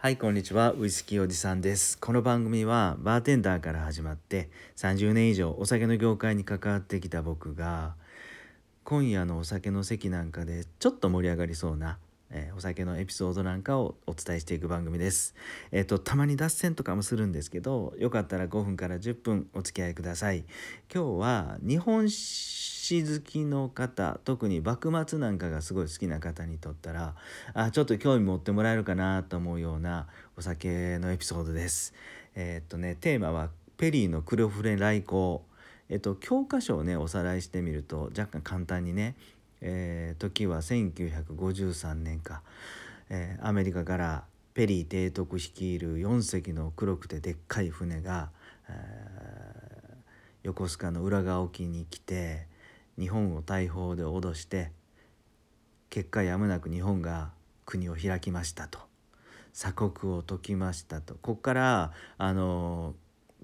はい、こんにちは。ウイスキーおじさんです。この番組はバーテンダーから始まって30年以上お酒の業界に関わってきた僕が今夜のお酒の席なんかでちょっと盛り上がりそうな、えお酒のエピソードなんかをお伝えしていく番組です。えっ、と、たまに脱線とかもするんですけど、よかったら5分から10分お付き合いください。今日は日本酒好きの方、特に幕末なんかがすごい好きな方にとったら、あ、ちょっと興味持ってもらえるかなと思うようなお酒のエピソードです。えっ、とね、テーマはペリーの黒船来航。えっと、教科書をねおさらいしてみると若干簡単にね、えー時は1953年か、えーアメリカからペリー提督率いる4隻の黒くてでっかい船が、横須賀の浦賀沖に来て日本を大砲で脅して結果やむなく日本が国を開きましたと。鎖国を解きましたと。ここからあの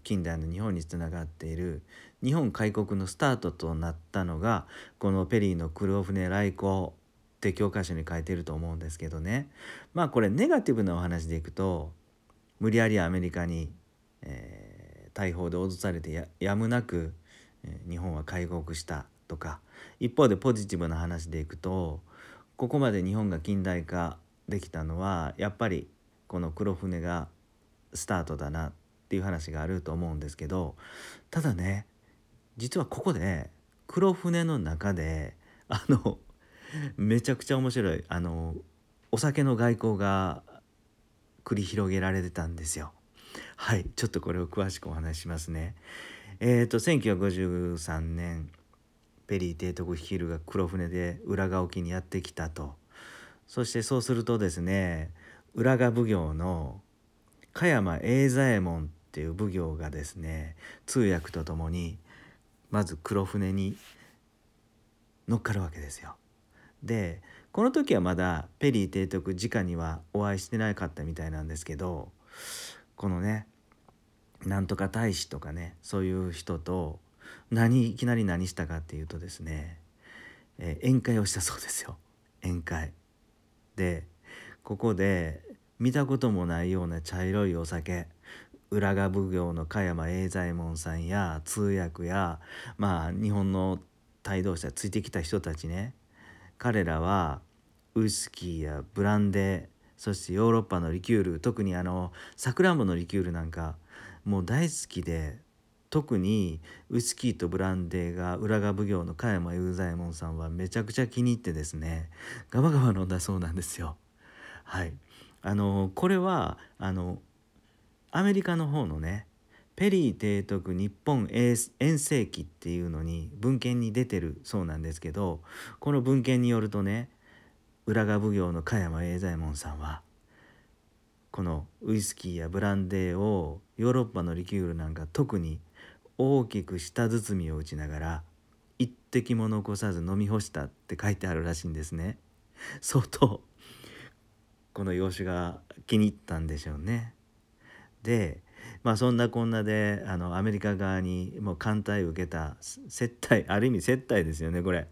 近代の日本につながっている日本開国のスタートとなったのがこのペリーの黒船来航って教科書に書いてると思うんですけどね。まあこれネガティブなお話でいくと無理やりアメリカに、えー大砲で脅されてややむなく、え日本は開国した。とか一方でポジティブな話でいくとここまで日本が近代化できたのはやっぱりこの黒船がスタートだなっていう話があると思うんですけどただね実はここで黒船の中であのめちゃくちゃ面白いあのお酒の外交が繰り広げられてたんですよ。はいちょっとこれを詳しくお話ししますね。えー、と1953年ペリー提督率いるが黒船で浦賀沖にやってきたとそしてそうするとですね浦賀奉行の加山栄左衛門っていう奉行がですね通訳とともにまず黒船に乗っかるわけですよ。でこの時はまだペリー提督直にはお会いしてなかったみたいなんですけどこのねなんとか大使とかねそういう人と何いきなり何したかっていうとですね、えー宴会をしたそうですよ宴会。でここで見たこともないような茶色いお酒浦賀奉行の加山栄左衛門さんや通訳やまあ日本の帯同者ついてきた人たちね彼らはウイスキーやブランデーそしてヨーロッパのリキュール特にあのさくらんぼのリキュールなんかもう大好きで特にウイスキーとブランデーが浦賀奉行の加山雄左衛門さんはめちゃくちゃ気に入ってですねガバガバ飲んだそうなんですよ。はい、あのこれはあのアメリカの方のねペリー提督日本遠征記っていうのに文献に出てるそうなんですけどこの文献によるとね浦賀奉行の加山栄左衛門さんはこのウイスキーやブランデーをヨーロッパのリキュールなんか特に大きく舌包みを打ちながら一滴も残さず飲み干したって書いてあるらしいんですね。相当この洋酒が気に入ったんでしょうね。でまあそんなこんなであのアメリカ側にもう艦隊を受けた接待ある意味接待ですよねこれ、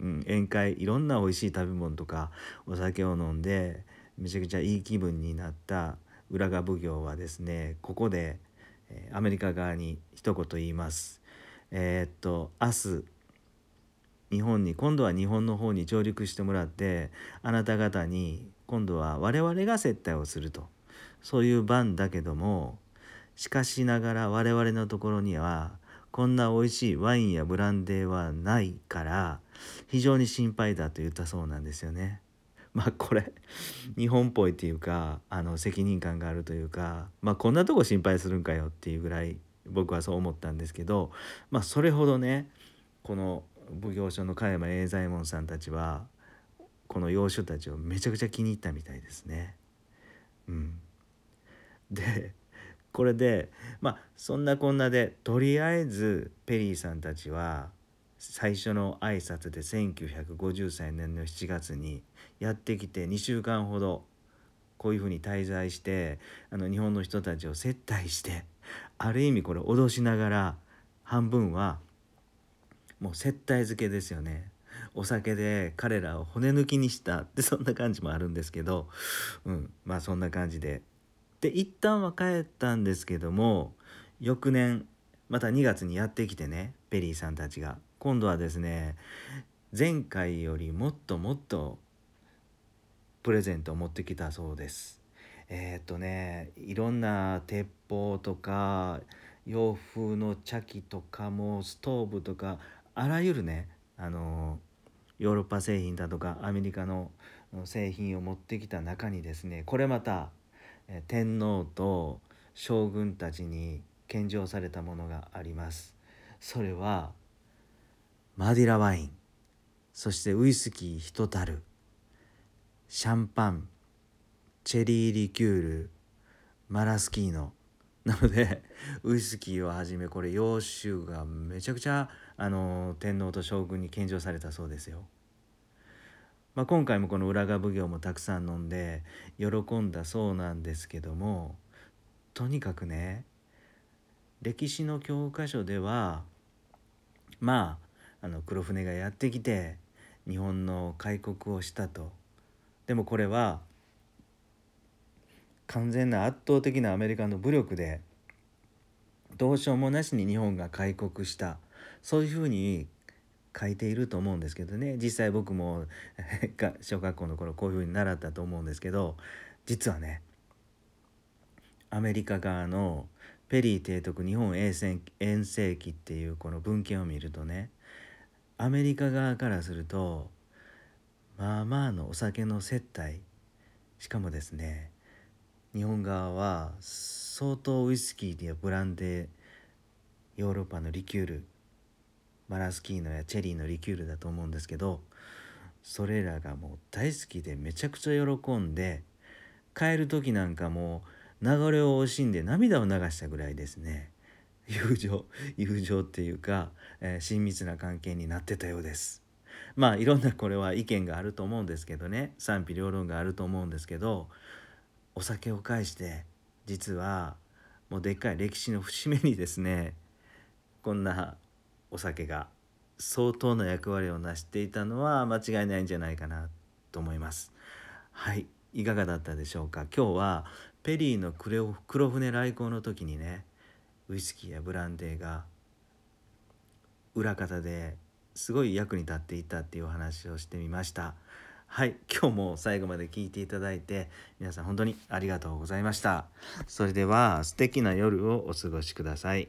うん、宴会いろんな美味しい食べ物とかお酒を飲んでめちゃくちゃいい気分になった浦賀奉行はですねここで、アメリカ側に一言言います。えーっと明日日本に今度は日本の方に上陸してもらってあなた方に今度は我々が接待をするとそういう番だけどもしかしながら我々のところにはこんな美味しいワインやブランデーはないから非常に心配だと言ったそうなんですよね。まあこれ日本っぽいっていうかあの責任感があるというかまあこんなとこ心配するんかよっていうぐらい僕はそう思ったんですけどまあそれほどねこの奉行所の加山栄左衛門さんたちはこの洋酒たちをめちゃくちゃ気に入ったみたいですね。うん、でこれでまあそんなこんなでとりあえずペリーさんたちは最初の挨拶で1953年の7月にやってきて2週間ほどこういうふうに滞在してあの日本の人たちを接待してある意味これ脅しながら半分はもう接待漬けですよね。お酒で彼らを骨抜きにしたってそんな感じもあるんですけど、うん、まあそんな感じで。で一旦は帰ったんですけども翌年また2月にやってきてねペリーさんたちが。今度はですね前回よりもっともっとプレゼントを持ってきたそうです。えー、っとねいろんな鉄砲とか洋風の茶器とかもストーブとかあらゆるねあのヨーロッパ製品だとかアメリカの製品を持ってきた中にですねこれまた天皇と将軍たちに献上されたものがあります。それはマディラワインそしてウイスキー一樽シャンパンチェリーリキュールマラスキーノなのでウイスキーをはじめこれ洋酒がめちゃくちゃあの天皇と将軍に献上されたそうですよ。まあ、今回もこの浦賀奉行もたくさん飲んで喜んだそうなんですけどもとにかくね歴史の教科書ではまああの黒船がやってきて日本の開国をしたと。でもこれは完全な圧倒的なアメリカの武力でどうしようもなしに日本が開国した。そういうふうに書いていると思うんですけどね。実際僕も 小学校の頃こういうふうに習ったと思うんですけど実はねアメリカ側のペリー提督日本遠征記っていうこの文献を見るとねアメリカ側からするとまあまあのお酒の接待しかもですね日本側は相当ウイスキーやブランデーヨーロッパのリキュールマラスキーノやチェリーのリキュールだと思うんですけどそれらがもう大好きでめちゃくちゃ喜んで帰る時なんかもう流れを惜しんで涙を流したぐらいですね。友情友情っていうか、えー、親密な関係になってたようです。まあいろんなこれは意見があると思うんですけどね賛否両論があると思うんですけどお酒を介して実はもうでっかい歴史の節目にですねこんなお酒が相当な役割を成していたのは間違いないんじゃないかなと思います。はいいかがだったでしょうか今日はペリーの黒船来航の時にねウイスキーやブランデーが裏方ですごい役に立っていたっていうお話をしてみました。はい、今日も最後まで聞いていただいて皆さん本当にありがとうございました。それでは素敵な夜をお過ごしください。